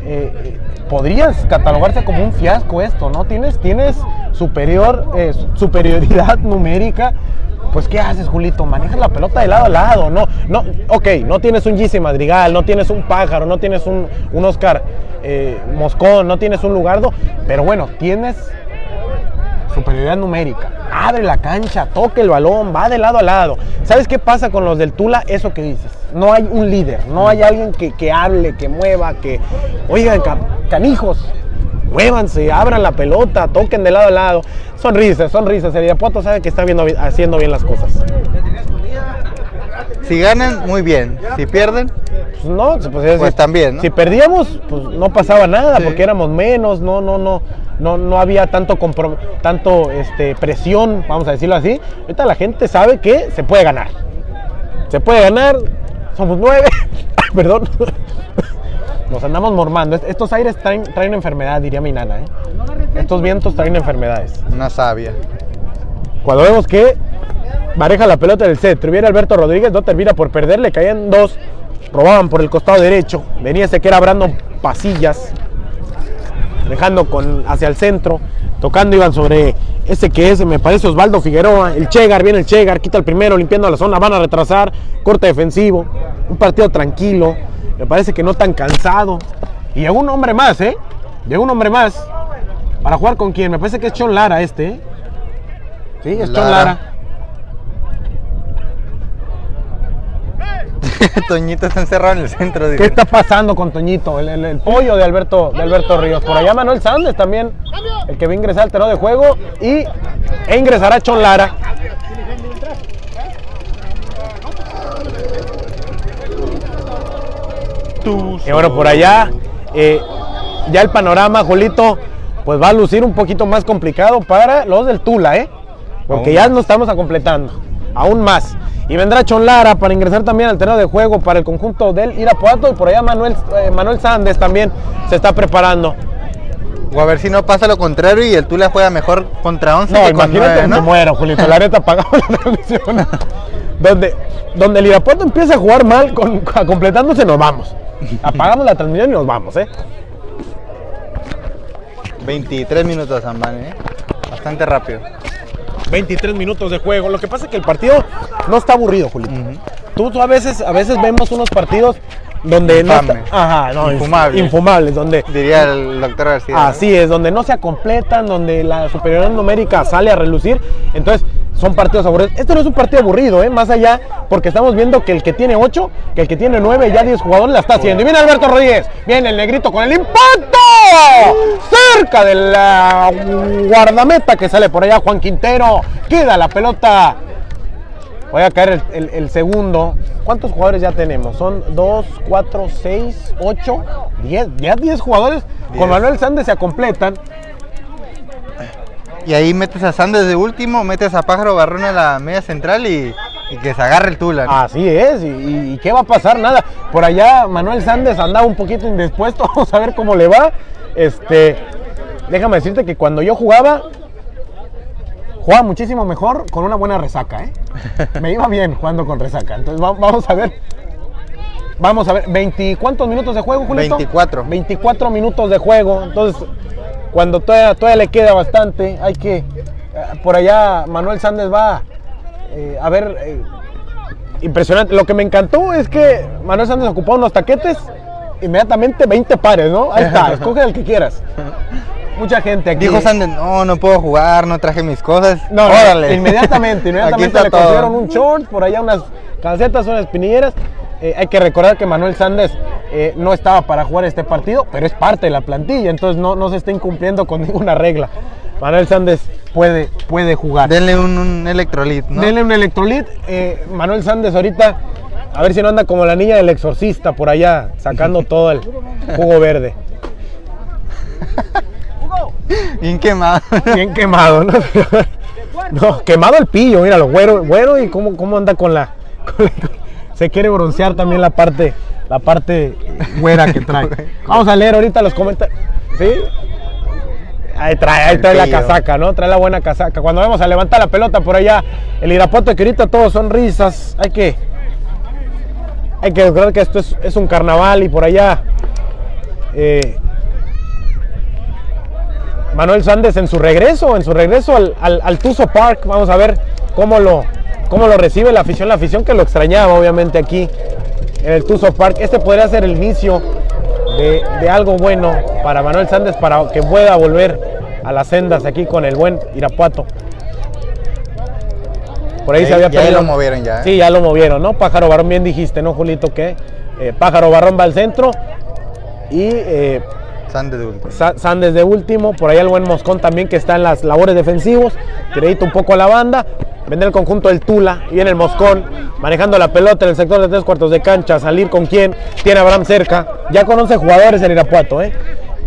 eh, podrías catalogarse como un fiasco esto, ¿no? Tienes, tienes superior, eh, superioridad [LAUGHS] numérica. Pues, ¿qué haces, Julito? Manejas la pelota de lado a lado, ¿no? no ok, no tienes un Gise Madrigal, no tienes un Pájaro, no tienes un, un Oscar eh, Moscón, no tienes un Lugardo, pero bueno, tienes superioridad numérica. Abre la cancha, toque el balón, va de lado a lado. ¿Sabes qué pasa con los del Tula? Eso que dices. No hay un líder, no hay alguien que, que hable, que mueva, que. Oigan, ca- canijos, muévanse, abran la pelota, toquen de lado a lado. Sonrisas, sonrisas. El Irapuato sabe que está viendo, haciendo bien las cosas. Si ganan, muy bien. Si pierden, Pues no, decir, Pues también, ¿no? Si perdíamos, pues no pasaba nada, Sí. porque éramos menos, no, no, no, no, no había tanto compro- tanto este, presión, vamos a decirlo así. Ahorita la gente sabe que se puede ganar. Se puede ganar, somos nueve, [LAUGHS] perdón. [LAUGHS] Nos andamos mormando. Est- Estos aires traen, traen enfermedad, diría mi nana. ¿eh? Estos vientos traen enfermedades. una sabia. Cuando vemos que maneja la pelota del centro, viene Alberto Rodríguez, no termina por perder, le caían dos, robaban por el costado derecho, venía ese que era Brandon Pasillas, dejando con, hacia el centro, tocando iban sobre ese que es, me parece Osvaldo Figueroa, el Chegar, viene el Chegar, quita el primero, limpiando la zona, van a retrasar, corte defensivo, un partido tranquilo, me parece que no tan cansado, y llegó un hombre más, ¿eh? Llegó un hombre más, para jugar con quién, me parece que es Chon Lara este, ¿eh? Sí, es Chon Lara. [LAUGHS] Toñito está encerrado en el centro. ¿Qué dice. está pasando con Toñito? El, el- el pollo de Alberto, de Alberto Ríos. Por allá Manuel Sández también, el que va a ingresar al terreno de juego. Y e ingresará Chon Lara. Y bueno, por allá, eh, ya el panorama, Julito, pues va a lucir un poquito más complicado para los del Tula, ¿eh? Porque ya nos estamos completando, aún más. Y vendrá Chon Lara para ingresar también al terreno de juego para el conjunto del Irapuato. Y por allá Manuel, eh, Manuel Sández también se está preparando. O a ver si no pasa lo contrario y el Tula juega mejor contra 11 No, que con imagínate, 9, me ¿no? muero, Julito. La neta, apagamos la transmisión. donde, donde el Irapuato empieza a jugar mal, con, completándose, nos vamos. Apagamos la transmisión y nos vamos, ¿eh? 23 minutos, Amban, ¿eh? Bastante rápido. 23 minutos de juego. Lo que pasa es que el partido no está aburrido, Julito. Ujú. Tú, tú a veces a veces vemos unos partidos donde no Infames. está- ajá, no, donde Diría el doctor García. ¿no? así es, donde no se completan, donde la superioridad numérica sale a relucir, entonces son partidos aburridos. Este no es un partido aburrido, ¿eh? más allá, porque estamos viendo que el que tiene 8, que el que tiene 9, ya 10 jugadores la está haciendo. Y viene Alberto Rodríguez, viene el negrito con el impacto, cerca de la guardameta que sale por allá Juan Quintero, queda la pelota Voy a caer el, el- el segundo. ¿Cuántos jugadores ya tenemos? Son 2, 4, 6, 8, 10. Ya 10 jugadores. Con. Manuel Sández se completan. Y ahí metes a Sandes de último, metes a Pájaro Barrón a la media central y, y que se agarre el Tula. ¿no? Así es. Y qué va a pasar? Nada. Por allá Manuel Sández andaba un poquito indispuesto. [LAUGHS] Vamos a ver cómo le va. Este, déjame decirte que cuando yo jugaba, jugaba muchísimo mejor con una buena resaca. ¿eh? Me iba bien jugando con resaca. Entonces va- vamos a ver. Vamos a ver, 20, ¿cuántos minutos de juego, Julito? 24. 24 minutos de juego. Entonces, cuando todavía, todavía le queda bastante, hay que. eh, Por allá Manuel Sández va eh, a ver. eh, impresionante. Lo que me encantó es que Manuel Sández ocupó unos taquetes, inmediatamente 20 pares, ¿no? Ahí está, [LAUGHS] escoge el que quieras. Mucha gente aquí. Dijo Sandes, no, no puedo jugar, no traje mis cosas. No, no, Órale. inmediatamente, [LAUGHS] Aquí inmediatamente está le consiguieron un short, por allá unas calcetas, unas espinilleras. Eh, hay que recordar que Manuel Sández eh, no estaba para jugar este partido, pero es parte de la plantilla, entonces no, no se está incumpliendo con [LAUGHS] ninguna regla. Manuel Sández puede, puede jugar. Denle un, un electrolit, ¿no? Denle un electrolit. eh, Manuel Sández ahorita A ver si no anda como la niña del exorcista por allá, sacando [LAUGHS] todo el jugo verde. Bien quemado. Bien quemado, ¿no? No, quemado el pillo, míralo, güero, güero y cómo, cómo anda con la, con la- Se quiere broncear también la parte, la parte güera que trae. [LAUGHS] Vamos a leer ahorita los comentarios. ¿Sí? Ahí trae, ahí trae la casaca, ¿no? Trae la buena casaca. Cuando vamos a levantar la pelota por allá, el Irapuato que ahorita todos son risas, hay que. Hay que recordar que esto es, es un carnaval y por allá. eh, Manuel Sández en su regreso, en su regreso al, al, al Tuzo Park. Vamos a ver cómo lo, cómo lo recibe la afición, la afición que lo extrañaba obviamente aquí en el Tuzo Park. Este podría ser el inicio de, de algo bueno para Manuel Sández para que pueda volver a las sendas aquí con el buen Irapuato. Por ahí Ya- se había ya perdido. lo movieron ya, ¿eh? Sí, ya lo movieron, ¿no? Pájaro Barrón, bien dijiste, ¿no, Julito? Que eh, Pájaro Barrón va al centro y eh, Sande de último. Sa- Sandes de último, por ahí el buen Moscón también que está en las labores defensivos, crédito un poco a la banda, vende el conjunto del Tula y viene el Moscón manejando la pelota en el sector de tres cuartos de cancha, salir con quién, tiene a Abraham cerca, ya con 11 jugadores el Irapuato, ¿eh?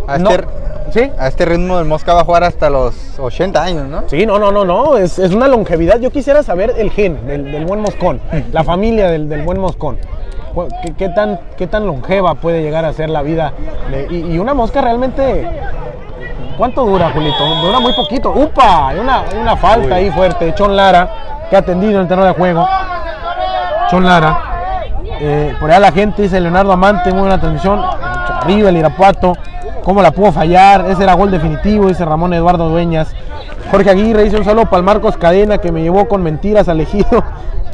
A No- este, ¿Sí? a este ritmo el Mosca va a jugar hasta los 80 años, ¿no? Sí, no, no, no, no, es, es una longevidad. Yo quisiera saber el gen del, del buen Moscón, [LAUGHS] la familia del, del buen Moscón. ¿Qué, qué tan, ¿Qué tan longeva puede llegar a ser la vida? y, y una mosca realmente... ¿Cuánto dura, Julito? Dura muy poquito. ¡Upa! Hay Una, hay una falta Uy. ahí fuerte. Chon Lara, que ha atendido en el terreno de juego. Chon Lara. Eh, por allá la gente dice Leonardo Amante, muy buena transmisión. Arriba el Irapuato. ¿Cómo la pudo fallar? Ese era gol definitivo, dice Ramón Eduardo Dueñas. Jorge Aguirre dice un saludo para el Marcos Cadena que me llevó con mentiras al ejido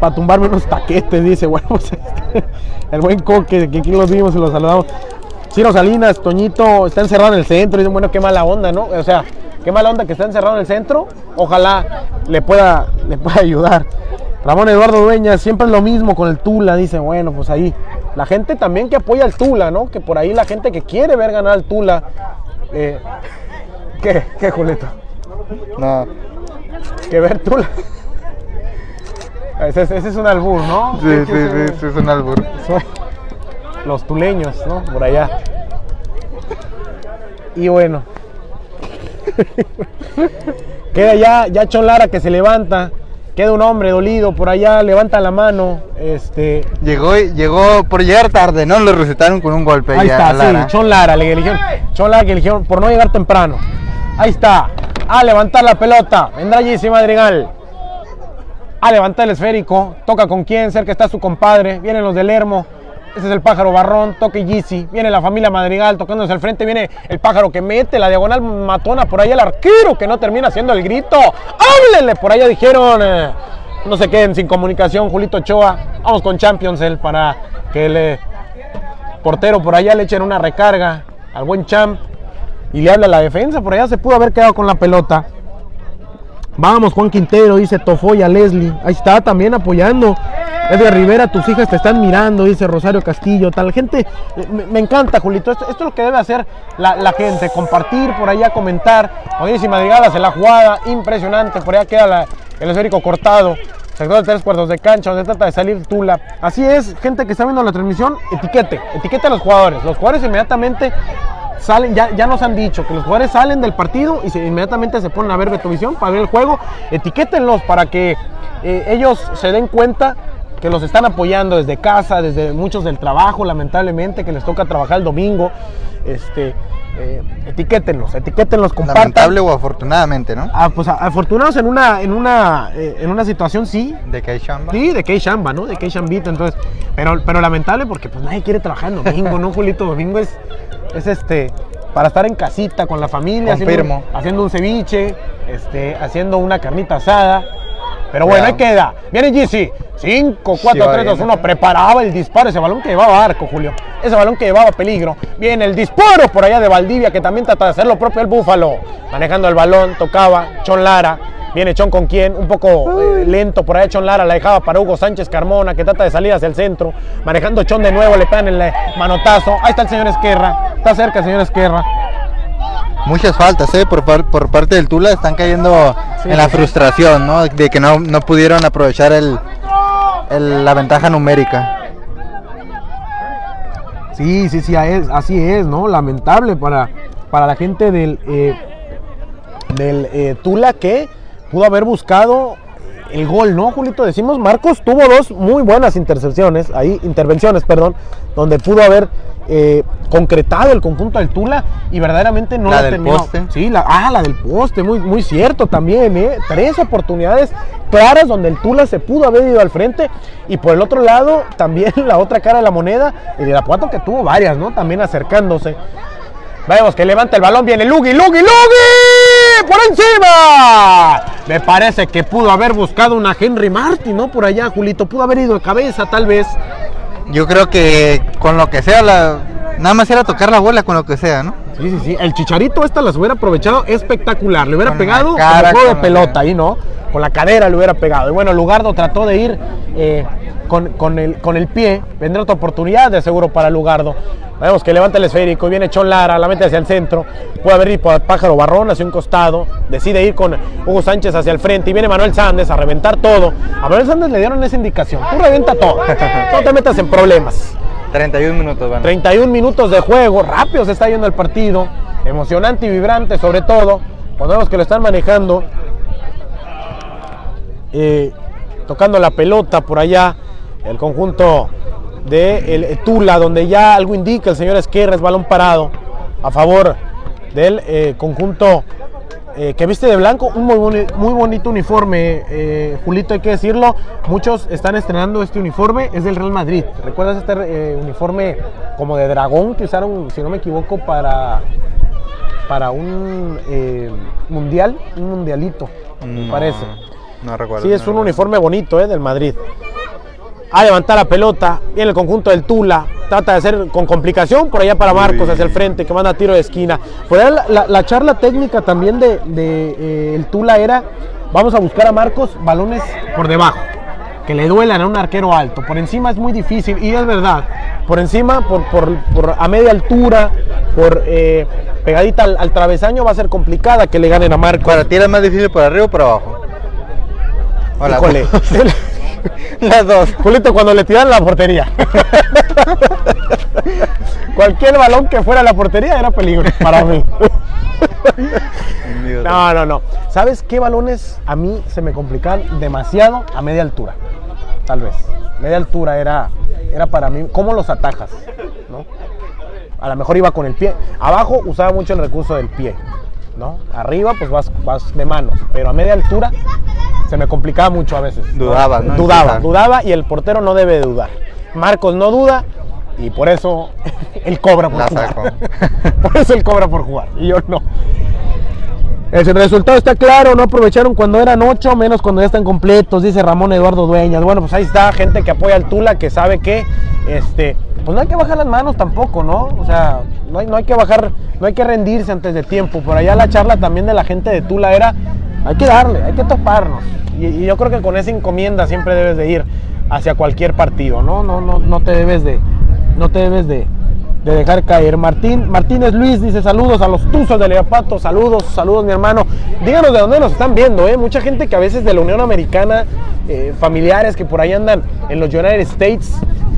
para tumbarme unos taquetes. Dice, [LAUGHS] bueno, pues, este, el buen Coque, que aquí los vimos y los saludamos. Ciro Salinas, Toñito, está encerrado en el centro. Dicen, bueno, qué mala onda, ¿no? O sea, qué mala onda que está encerrado en el centro. Ojalá le pueda, le pueda ayudar. Ramón Eduardo Dueñas, siempre es lo mismo con el Tula. Dice, bueno, pues ahí. La gente también que apoya al Tula, ¿no? Que por ahí la gente que quiere ver ganar al Tula. eh, [LAUGHS] ¿Qué? ¿Qué, Julito? No. Que ver Tula. Ese, es- ese es un albur, ¿no? Sí, sí, sí, sí, es un albur. [LAUGHS] Los tuleños, ¿no? Por allá. Y bueno. [LAUGHS] Queda ya, ya Chon Lara que se levanta. Queda un hombre dolido por allá, levanta la mano. Este. Llegó, llegó por llegar tarde, ¿no? Lo recetaron con un golpe. Ahí ya, está, Lara. sí, Chon Lara, le eligieron. Chon Lara que eligieron por no llegar temprano. Ahí está. A levantar la pelota. Vendrá Jesse Madrigal. A levantar el esférico. Toca con quién. Cerca está su compadre. Vienen los del Lermo. Ese es el pájaro barrón. Toque Yeezy. Viene la familia Madrigal tocándose al frente. Viene el pájaro que mete la diagonal matona. Por ahí el arquero que no termina haciendo el grito. ¡Háblenle! Por allá dijeron. eh, no se queden sin comunicación. Julito Ochoa. Vamos con Champions él para que le portero por allá le echen una recarga al buen Champ y le habla la defensa. Por allá se pudo haber quedado con la pelota. Vamos, Juan Quintero, dice Tofoya Leslie. Ahí está también apoyando. Edgar Rivera, tus hijas te están mirando, dice Rosario Castillo. Tal gente, eh, me, encanta, Julito. Esto, esto es lo que debe hacer la, la gente: compartir por allá, comentar. Madrigal hace la jugada, impresionante. Por allá queda la- el esférico cortado. De tres cuartos de cancha, donde trata de salir Tula. Así es, gente que está viendo la transmisión, etiquete, etiquete a los jugadores. Los jugadores inmediatamente salen, ya, ya nos han dicho que los jugadores salen del partido y inmediatamente se ponen a ver Betovisión para ver el juego. Etiquétenlos para que eh, ellos se den cuenta que los están apoyando desde casa, desde muchos del trabajo, lamentablemente, que les toca trabajar el domingo. Este, eh, etiquétenlos, etiquétenlos, compartan. Lamentable o afortunadamente, ¿no? Ah, pues afortunados en una, en una, eh, en una situación sí, De que hay chamba. Sí, de Kei Shamba, ¿no? De Kei Shambita, entonces. Pero, pero lamentable porque pues nadie quiere trabajar en domingo, ¿no, Julito? Domingo es, es este para estar en casita con la familia, haciendo, Confirmo. haciendo un ceviche, este, haciendo una carnita asada. Pero bueno, ahí queda. Viene Jesse. 5, 4, Sí, va 3, 2, bien. 1. Preparaba el disparo. Ese balón que llevaba arco, Julio. Ese balón que llevaba peligro. Viene el disparo por allá de Valdivia, que también trata de hacer lo propio el Búfalo. Manejando el balón, tocaba. Chon Lara. Viene Chon con quién. Un poco eh, lento por allá. Chon Lara la dejaba para Hugo Sánchez Carmona, que trata de salir hacia el centro. Manejando Chon de nuevo, le pegan el eh, manotazo. Ahí está el señor Esquerra. Está cerca el señor Esquerra muchas faltas ¿eh? por, par, por parte del Tula, están cayendo en la frustración ¿no? de que no, no pudieron aprovechar el, la ventaja numérica. Sí, sí, sí, así es, ¿no? Lamentable para, para la gente del, eh, del eh, Tula que pudo haber buscado el gol, ¿no, Julito? Decimos, Marcos tuvo dos muy buenas intercepciones, ahí, intervenciones, perdón, donde pudo haber eh, concretado el conjunto del Tula y verdaderamente no La la del terminó. poste. Sí, la, ah, la del poste, muy, muy cierto también, ¿eh? Tres oportunidades claras donde el Tula se pudo haber ido al frente y por el otro lado también [LAUGHS] la otra cara de la moneda, el Irapuato que tuvo varias, ¿no? También acercándose. Vemos que levanta el balón, viene Lugi, Lugi, Lugi, por encima. Me parece que pudo haber buscado una Henry Martin, ¿no? Por allá, Julito, pudo haber ido de cabeza tal vez. Yo creo que con lo que sea, la, nada más era tocar la bola con lo que sea, ¿no? Sí, sí, sí. El chicharito esta las hubiera aprovechado espectacular. Le hubiera Con pegado cara, como juego de con pelota ahí, ¿no? Con la cadera le hubiera pegado. Y bueno, Lugardo trató de ir eh, con, con el, con el pie. Vendrá otra oportunidad de seguro para Lugardo. Vemos que levanta el esférico y viene Chon Lara, la mete hacia el centro. Puede haber ir por Pájaro Barrón hacia un costado. Decide ir con Hugo Sánchez hacia el frente. Y viene Manuel Sández a reventar todo. A Manuel Sández le dieron esa indicación. Tú reventa todo. No te metas en problemas. 31 minutos van. 31 minutos de juego, rápido se está yendo el partido, emocionante y vibrante sobre todo, cuando vemos que lo están manejando, eh, tocando la pelota por allá, el conjunto de Tula, donde ya algo indica el señor Esquerra, es balón parado a favor del eh, conjunto eh, que viste de blanco, un muy, boni- muy bonito uniforme, eh, Julito, hay que decirlo. Muchos están estrenando este uniforme, es del Real Madrid. ¿Recuerdas este eh, uniforme como de dragón que usaron, si no me equivoco, para, para un mundial? Un mundialito, me No, parece. No recuerdo. Sí, es no un recuerdo. uniforme bonito, ¿eh? Del Madrid. A levantar la pelota, viene el conjunto del Tula, trata de hacer con complicación por allá para Marcos hacia el frente, que manda tiro de esquina. Por allá la, la- la charla técnica también de, de, eh, el Tula era, vamos a buscar a Marcos balones por debajo, que le duelan a un arquero alto. Por encima es muy difícil, y es verdad, por encima, por, por- por a media altura, por eh, pegadita al, al travesaño va a ser complicada que le ganen a Marcos. ¿Para ti era más difícil por arriba o por abajo? Hola. [LAUGHS] [LAUGHS] Las dos. Julito, cuando le tiran la portería. [LAUGHS] Cualquier balón que fuera a la portería era peligro para mí. No, no, no. ¿Sabes qué balones a mí se me complicaban demasiado a media altura? Tal vez. Media altura era, era para mí. ¿Cómo los atajas? ¿No? A lo mejor iba con el pie. Abajo usaba mucho el recurso del pie. ¿No? Arriba pues vas, vas de manos. Pero a media altura se me complicaba mucho a veces. Dudaba, ¿no? Dudaba, dudaba y el portero no debe de dudar. Marcos no duda y por eso [LAUGHS] él cobra por La jugar. [LAUGHS] por eso él cobra por jugar y yo no. El resultado está claro, no aprovecharon cuando eran ocho, menos cuando ya están completos, dice Ramón Eduardo Dueñas. Bueno, pues ahí está gente que apoya al Tula, que sabe que, este, pues no hay que bajar las manos tampoco, ¿no? O sea, no hay, no hay que bajar, no hay que rendirse antes de tiempo. Por allá la charla también de la gente de Tula era, hay que darle, hay que toparnos. Y, yo creo que con esa encomienda siempre debes de ir hacia cualquier partido, ¿no? No, no, no te debes de, no te debes de, de dejar caer. Martín, Martínez Luis dice saludos a los Tuzos de Leopato, saludos, saludos mi hermano. Díganos de dónde nos están viendo, ¿eh? Mucha gente que a veces de la Unión Americana, eh, familiares que por ahí andan en los United States,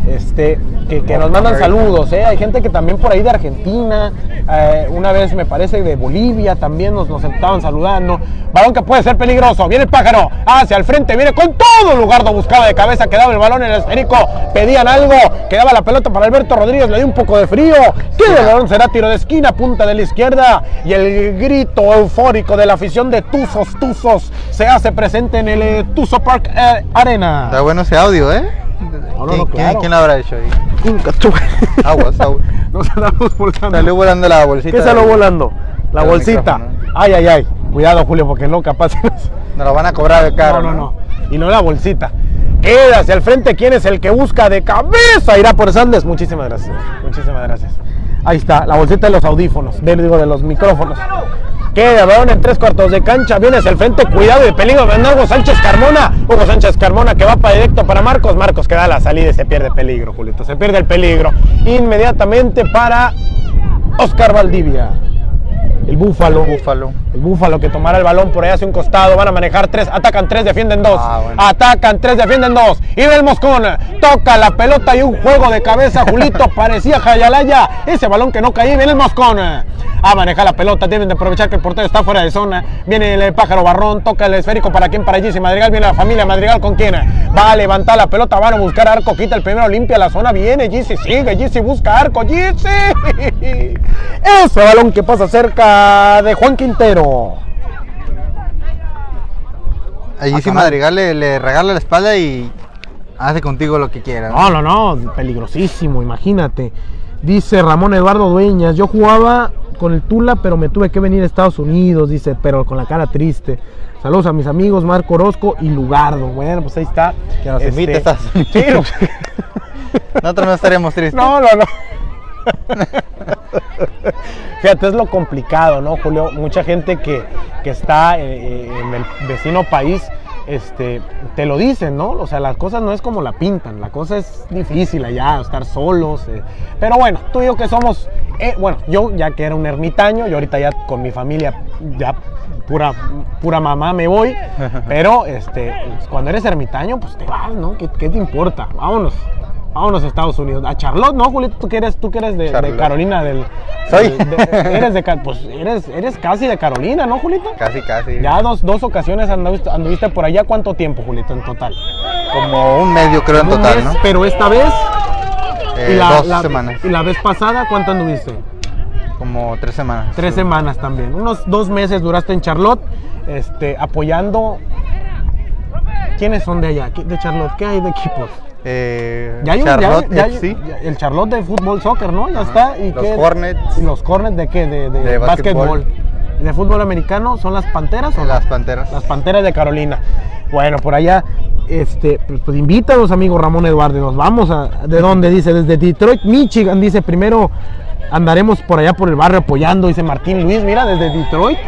este, que, que nos mandan saludos, ¿eh? Hay gente que también por ahí de Argentina, eh, una vez me parece de Bolivia también nos, nos estaban saludando. Balón que puede ser peligroso, viene el pájaro hacia el frente, viene con todo Lugardo, buscaba de cabeza, quedaba el balón en el esférico, pedían algo, quedaba la pelota para Alberto Rodríguez, le dio un poco de frío, que el balón será tiro de esquina, punta de la izquierda, y el grito eufórico de la afición de Tuzos, Tuzos, se hace presente en el eh, Tuzo Park Arena. Está bueno ese audio, ¿eh? No, ¿Quién, no, claro. habrá hecho ahí? Inca, tú. Aguas, [LAUGHS] aguas. Nos andamos volando. Salió volando la bolsita. ¿Qué salió del- volando? La del bolsita. Ay, ay, ay. Cuidado, Julio, porque no, capaz. Nos lo van a cobrar de caro. no, no, no. Y no la bolsita. Queda hacia el frente. ¿Quién es el que busca de cabeza? Irá por Sandes. Muchísimas gracias. Muchísimas gracias. Ahí está, la bolsita de los audífonos. De, digo, de los micrófonos. Queda balón en tres cuartos de cancha. Viene hacia el frente. Cuidado y peligro. Ven Hugo Sánchez Carmona. Hugo Sánchez Carmona que va para directo para Marcos. Marcos que da la salida y se pierde peligro, Julito. Se pierde el peligro. Inmediatamente para Oscar Valdivia. El Búfalo. Búfalo. El Búfalo que tomará el balón por ahí hacia un costado. Van a manejar tres. Atacan tres, defienden dos. Ah, bueno. Atacan tres, defienden dos. Y el Moscón toca la pelota y un juego de cabeza. Julito [LAUGHS] parecía Jayalaya. Ese balón que no caía. Viene el Moscón. A manejar la pelota. Deben de aprovechar que el portero está fuera de zona. Viene el pájaro Barrón. Toca el esférico para quien para Gise Madrigal. Viene la familia Madrigal con quien va a levantar la pelota. Van a buscar arco. Quita el primero. Limpia la zona. Viene Gise. Sigue. Gise busca arco. Gise. [LAUGHS] Ese balón que pasa cerca de Juan Quintero. Allí sí. Madrigal le, le regala la espalda y hace contigo lo que quiera. No, no, no, peligrosísimo, imagínate. Dice Ramón Eduardo Dueñas, yo jugaba con el Tula, pero me tuve que venir a Estados Unidos, dice, pero con la cara triste. Saludos a mis amigos Marco Orozco y Lugardo. Bueno, pues ahí está. Que nos invite a Este, Estados Unidos. sí, no, [LAUGHS] Nosotros no estaríamos tristes. no, no, no. [LAUGHS] [LAUGHS] Fíjate, es lo complicado, ¿no, Julio? Mucha gente que, que está eh, en el vecino país, este, te lo dicen, ¿no? O sea, las cosas no es como la pintan, la cosa es difícil allá, estar solos. eh. Pero bueno, tú y yo que somos, eh, bueno, yo ya que era un ermitaño, yo ahorita ya con mi familia, ya pura, pura mamá me voy, [LAUGHS] pero este, cuando eres ermitaño, pues te vas, ¿no? ¿Qué, qué te importa? Vámonos. Vámonos a Estados Unidos. A Charlotte, ¿no, Julito? Tú que eres, tú que eres de. Carolina del. Soy. de- eres de pues eres, eres casi de Carolina, ¿no, Julito? Casi, casi. Ya dos, dos ocasiones anduviste, anduviste por allá. ¿Cuánto tiempo, Julito, en total? Como un medio creo en Un total, mes, ¿no? Pero esta vez. Eh, la- dos la- semanas. Y la vez pasada, ¿cuánto anduviste? Como tres semanas. Tres Sí. semanas también. Unos dos meses duraste en Charlotte, este, apoyando. ¿Quiénes son de allá? ¿Qué- De Charlotte, ¿qué hay de equipos? Eh, Ya hay un- Charlotte ya hay- FC. ya- el Charlotte de fútbol, soccer, ¿no? Ya está. ¿Y Los qué? Hornets. ¿Y los Hornets de qué? De, de De básquetbol. ¿De fútbol americano son las Panteras o no? Las Panteras. Las Panteras de Carolina. Bueno, por allá, este, pues, pues invítanos, amigo Ramón Eduardo. Nos vamos a. ¿De dónde? Dice, desde Detroit, Michigan. Dice, primero andaremos por allá por el barrio apoyando, dice Martín Luis. Mira, desde Detroit,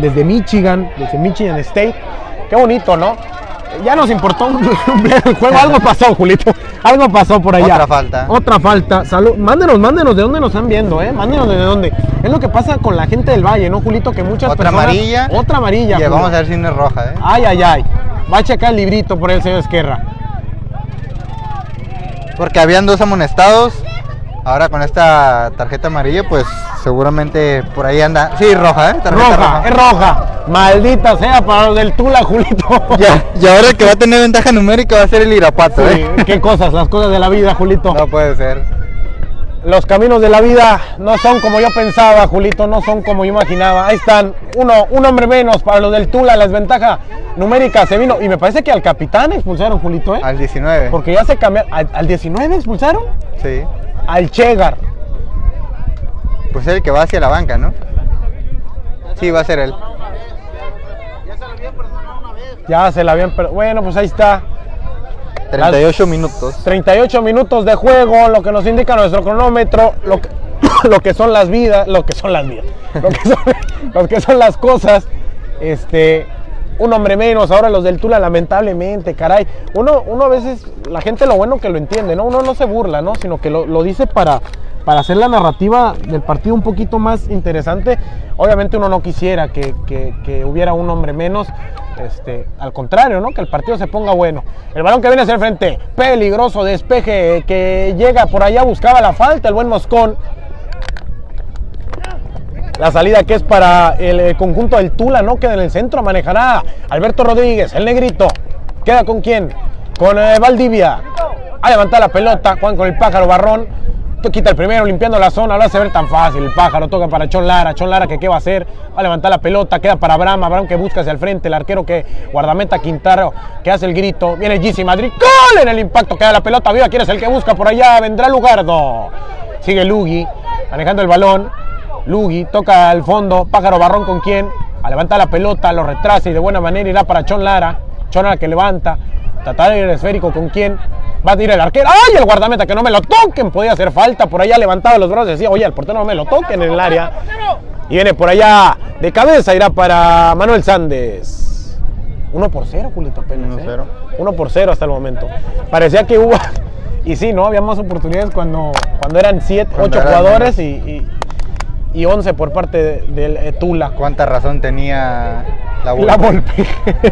desde Michigan, desde Michigan State. Qué bonito, ¿no? Ya nos importó un, [LAUGHS] el juego. Algo pasó, Julito. Algo pasó por allá. Otra falta. Otra falta. Salud. Mándenos, mándenos de dónde nos están viendo, ¿eh? Mándenos de dónde. Es lo que pasa con la gente del Valle, ¿no, Julito? Que muchas Otra personas- amarilla. Otra amarilla. Y vamos a ver si no es roja, ¿eh? Ay, ay, ay. Va a checar el librito por el señor Esquerra. Porque habían dos amonestados. Ahora con esta tarjeta amarilla, pues seguramente por ahí anda. Sí, roja, ¿eh? Tarjeta Roja, es roja. Maldita sea para los del Tula, Julito. [LAUGHS] Ya, y ahora el que va a tener ventaja numérica va a ser el Irapato, Sí, ¿eh? qué cosas, las cosas de la vida, Julito. No puede ser. Los caminos de la vida no son como yo pensaba, Julito, no son como yo imaginaba. Ahí están, uno, un hombre menos para los del Tula, la desventaja numérica se vino. Y me parece que al capitán expulsaron, Julito, ¿eh? Al 19. Porque ya se cambiaron. ¿Al, al 19 expulsaron? Sí. Al Chegar. Pues es el que va hacia la banca, ¿no? Sí, va a ser él. Ya se la habían. per- Bueno, pues ahí está. 38 minutos. 38 minutos de juego, lo que nos indica nuestro cronómetro, lo que, [COUGHS] lo que son las vidas, lo que son las vidas, lo que son, [LAUGHS] lo que son las cosas. Este, un hombre menos, ahora los del Tula, lamentablemente, caray. Uno, uno a veces, la gente lo bueno que lo entiende, ¿no? Uno no se burla, ¿no? Sino que lo, lo dice para, para hacer la narrativa del partido un poquito más interesante. Obviamente uno no quisiera que, que- hubiera un hombre menos. Este, al contrario, ¿no? Que el partido se ponga bueno. El balón que viene hacia el frente, peligroso despeje que llega por allá, buscaba la falta, el buen Moscón. La salida que es para el eh, conjunto del Tula, ¿no? Queda en el centro, manejará Alberto Rodríguez, el negrito. ¿Queda con quién? Con eh, Valdivia. A levantar la pelota, Juan con el pájaro Barrón. Quita el primero, limpiando la zona, lo hace ver tan fácil. El pájaro toca para Chon Lara. Chon Lara que qué va a hacer. Va a levantar la pelota, queda para Abraham. Abraham que busca hacia el frente. El arquero que guardameta Quintaro que hace el grito. Viene GC Madrid. ¡Gol! En el impacto queda la pelota viva. ¿Quién es el que busca por allá? Vendrá Lugardo. Sigue Lugi manejando el balón. Lugi toca al fondo. Pájaro Barrón con quién. A levantar la pelota, lo retrasa y de buena manera irá para Chon Lara. Chon Lara que levanta. Tratar el esférico con quién. Va a tirar el arquero. ¡Ay! El guardameta que no me lo toquen. Podía hacer falta. Por allá levantaba los brazos y decía, oye, el portero no me lo toquen en el área. Y viene por allá de cabeza. Irá para Manuel Sández. 1 por 0, Julito, apenas. 1-0. 1 por 0 hasta el momento. Parecía que hubo. [LAUGHS] Y sí, ¿no? Había más oportunidades cuando, cuando eran 7, Cuando 8 eran jugadores y, y- y 11 por parte del de, Tula. ¿Cuánta razón tenía la Volpe? La Volpe.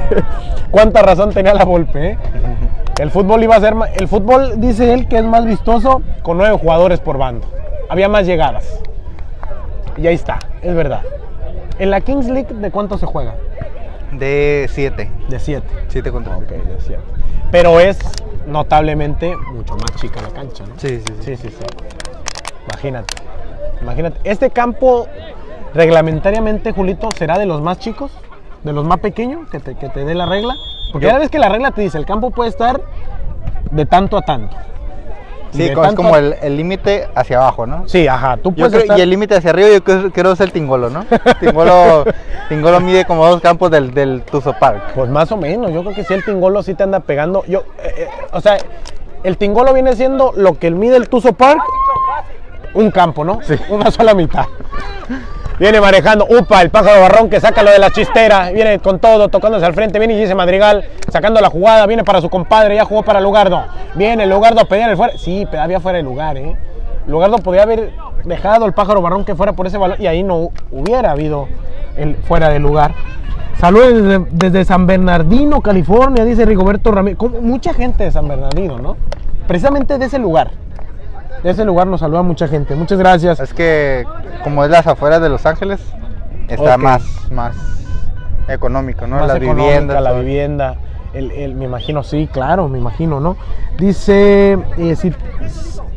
[LAUGHS] ¿Cuánta razón tenía la Volpe? Eh? [LAUGHS] El fútbol iba a ser el fútbol dice él que es más vistoso con nueve jugadores por bando. Había más llegadas. Y ahí está, es verdad. En la Kings League de cuánto se juega? De 7. De 7. 7 contra Ok, de 7. Pero es notablemente mucho más chica la cancha, ¿no? Sí, sí, sí. sí, sí, sí. Imagínate. Imagínate. Este campo reglamentariamente, Julito, será de los más chicos, de los más pequeños, que te, que te dé la regla. Porque cada vez que la regla te dice, el campo puede estar de tanto a tanto. Sí, es como el límite hacia abajo, ¿no? Sí, ajá. Tú puedes creo, estar... Y el límite hacia arriba yo creo, creo es el Tingolo, ¿no? [LAUGHS] Tingolo, tingolo mide como dos campos del, del Tuzo Park. Pues más o menos, yo creo que sí el Tingolo sí te anda pegando. Yo, eh, eh, o sea, el Tingolo viene siendo lo que mide el Tuzo Park, un campo, ¿no? Sí. Una sola mitad. Viene manejando, upa, el pájaro barrón que saca lo de la chistera, viene con todo, tocándose al frente, viene Gise Madrigal, sacando la jugada, viene para su compadre, ya jugó para Lugardo. Viene Lugardo a pedir el fuera. Sí, había fuera de lugar, ¿eh? Lugardo podía haber dejado el pájaro barrón que fuera por ese balón y ahí no hubiera habido el fuera de lugar. Saludos desde, desde, San Bernardino, California, dice Rigoberto Ramírez. Mucha gente de San Bernardino, ¿no? Precisamente de ese lugar de ese lugar nos saluda mucha gente. Muchas gracias. Es que como es las afueras de Los Ángeles, está okay. más, más económico, ¿no? Más la vivienda. La vivienda. El, el, me imagino, sí, claro, me imagino, ¿no? Dice, eh, si,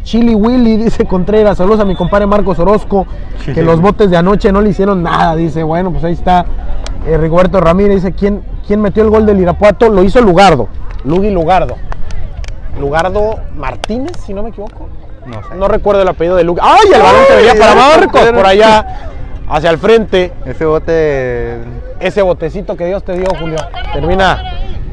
Chili Willy, dice Contreras, saludos a mi compadre Marcos Orozco, que los botes de anoche no le hicieron nada, dice, bueno, pues ahí está eh, Rigoberto Ramírez, dice, ¿quién, ¿quién metió el gol del Irapuato? Lo hizo Lugardo, Lugi Lugardo. Lugardo Martínez, si no me equivoco. No, sé. no recuerdo el apellido de Luke. ¡Ay! El balón que venía para Marcos, por allá, hacia el frente. Ese bote. Ese botecito que Dios te dio, Julio. Termina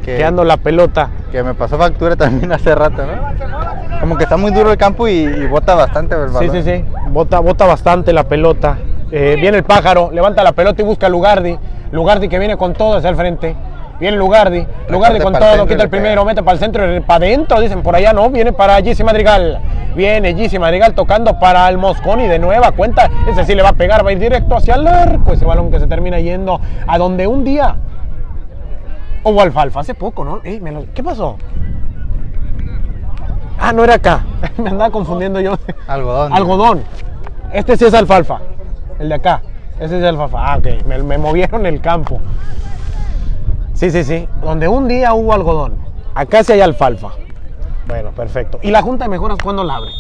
que, quedando la pelota. Que me pasó factura también [LAUGHS] hace rato, ¿no? Como que está muy duro el campo y, y bota bastante el balón. Sí, sí, sí. Bota, bota bastante la pelota. Eh, viene el pájaro, levanta la pelota y busca a Lugardi. Lugardi que viene con todo hacia el frente. Viene Lugardi, Lugardi con todo, quita el primero, mete para el centro, para adentro, dicen por allá, no, viene para Gisi Madrigal. Viene Gisi Madrigal tocando para el Mosconi de nueva cuenta. Ese sí le va a pegar, va a ir directo hacia el arco. Ese balón que se termina yendo a donde un día hubo alfalfa, hace poco, ¿no? Eh, me lo... ¿Qué pasó? Ah, no era acá. [LAUGHS] me andaba confundiendo yo. Algodón. Algodón. Este sí es alfalfa. El de acá. Ese es alfalfa. Ah, ok. Me, me movieron el campo. Sí, sí, sí. Donde un día hubo algodón. Acá sí hay alfalfa. Bueno, perfecto. ¿Y la Junta de Mejoras cuándo la abre?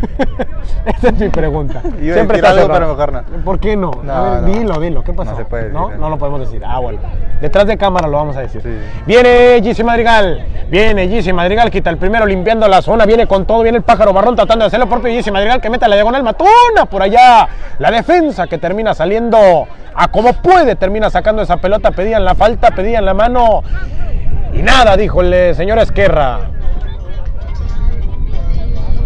[LAUGHS] Esa es mi pregunta. Siempre está algo, no. ¿Por qué no? No, a ver, no. dilo, dilo. ¿Qué pasó? No se puede decir, ¿No? ¿eh? No lo podemos decir. Ah, bueno. Detrás de cámara lo vamos a decir. Sí. Viene Gisi Madrigal. Viene Gisi Madrigal. Quita el primero limpiando la zona. Viene con todo. Viene el pájaro barrón tratando de hacer lo propio. Gisi Madrigal que mete la diagonal matona por allá. La defensa que termina saliendo a como puede. Termina sacando esa pelota. Pedían la falta, pedían la mano. Y nada, dijo el señor Esquerra.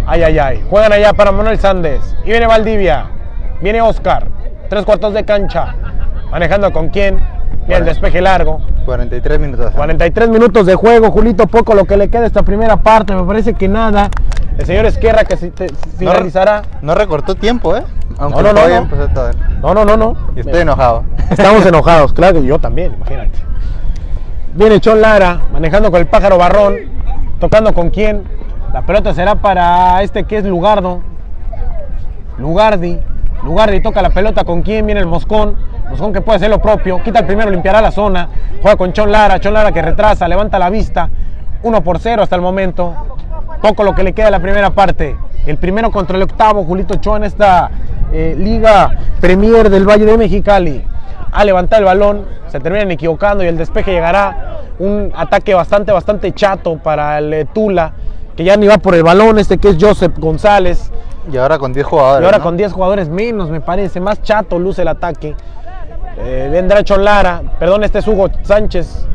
Ay, ay, ay. Juegan allá para Manuel Sández. Y viene Valdivia. Viene Oscar. Tres cuartos de cancha. Manejando con quién. Mira el despeje largo. 43 minutos. 43 minutos de juego, Julito. Poco lo que le queda esta primera parte. Me parece que nada. El señor Esquerra que te- finalizará. No recortó tiempo, ¿eh? Aunque No, no, no, no. No, no, no, no. Y estoy enojado. Estamos [LAUGHS] enojados, claro que yo también, imagínate. Viene Chon Lara manejando con el pájaro barrón, tocando con quién. La pelota será para este que es Lugardo. Lugardi. Lugardi toca la pelota con quién. Viene el Moscón. Moscón que puede hacer lo propio. Quita el primero, limpiará la zona. Juega con Chon Lara. Chon Lara que retrasa, levanta la vista. 1 por 0 hasta el momento. Poco lo que le queda de la primera parte. El primero contra el octavo, Julito Ochoa en esta eh, Liga Premier del Valle de Mexicali. A levantar el balón, se terminan equivocando y el despeje llegará. Un ataque bastante, bastante chato para el eh, Tula, que ya ni va por el balón, este que es Joseph González. Y ahora con 10 jugadores. Y ahora ¿no? con 10 jugadores menos, me parece. Más chato luce el ataque. Eh, vendrá Cholara, perdón, este es Hugo Sánchez.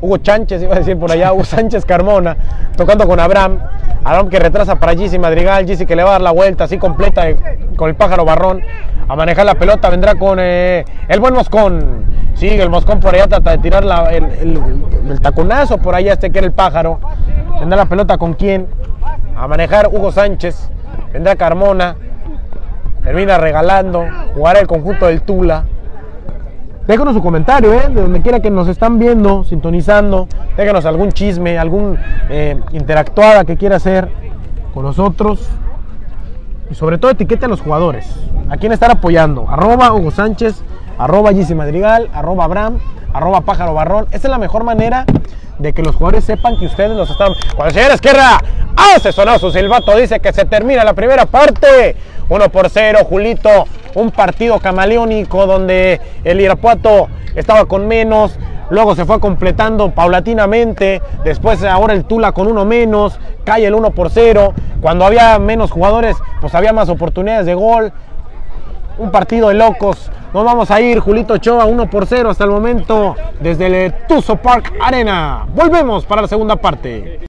Hugo Chánchez, iba a decir por allá, Hugo [LAUGHS] Sánchez Carmona, tocando con Abraham. Abraham que retrasa para Gisi Madrigal, Gisi que le va a dar la vuelta así completa eh, con el pájaro barrón. A manejar la pelota vendrá con eh, el buen Moscón. Sigue el Moscón por allá, trata de tirar la- el, el- el taconazo por allá, este que era el pájaro. Vendrá la pelota con quién. A manejar Hugo Sánchez. Vendrá Carmona. termina regalando, jugará el conjunto del Tula. Déjanos su comentario, ¿eh? de donde quiera que nos están viendo, sintonizando. Déjanos algún chisme, algún eh, interactuada que quiera hacer con nosotros. Y sobre todo etiquete a los jugadores. A quién estar apoyando. Arroba Hugo Sánchez, arroba Madrigal, arroba Abraham, arroba Pájaro Barrón. Esa es la mejor manera de que los jugadores sepan que ustedes los están. Cuando el señor Esquerra hace sonar su silbato, dice que se termina la primera parte. 1 por 0, Julito. Un partido camaleónico donde el Irapuato estaba con menos. Luego se fue completando paulatinamente. Después ahora el Tula con uno menos. Cae el 1 por 0. Cuando había menos jugadores, pues había más oportunidades de gol. Un partido de locos. Nos vamos a ir, Julito Ochoa, 1 por 0 hasta el momento desde el Tuzo Park Arena. Volvemos para la segunda parte.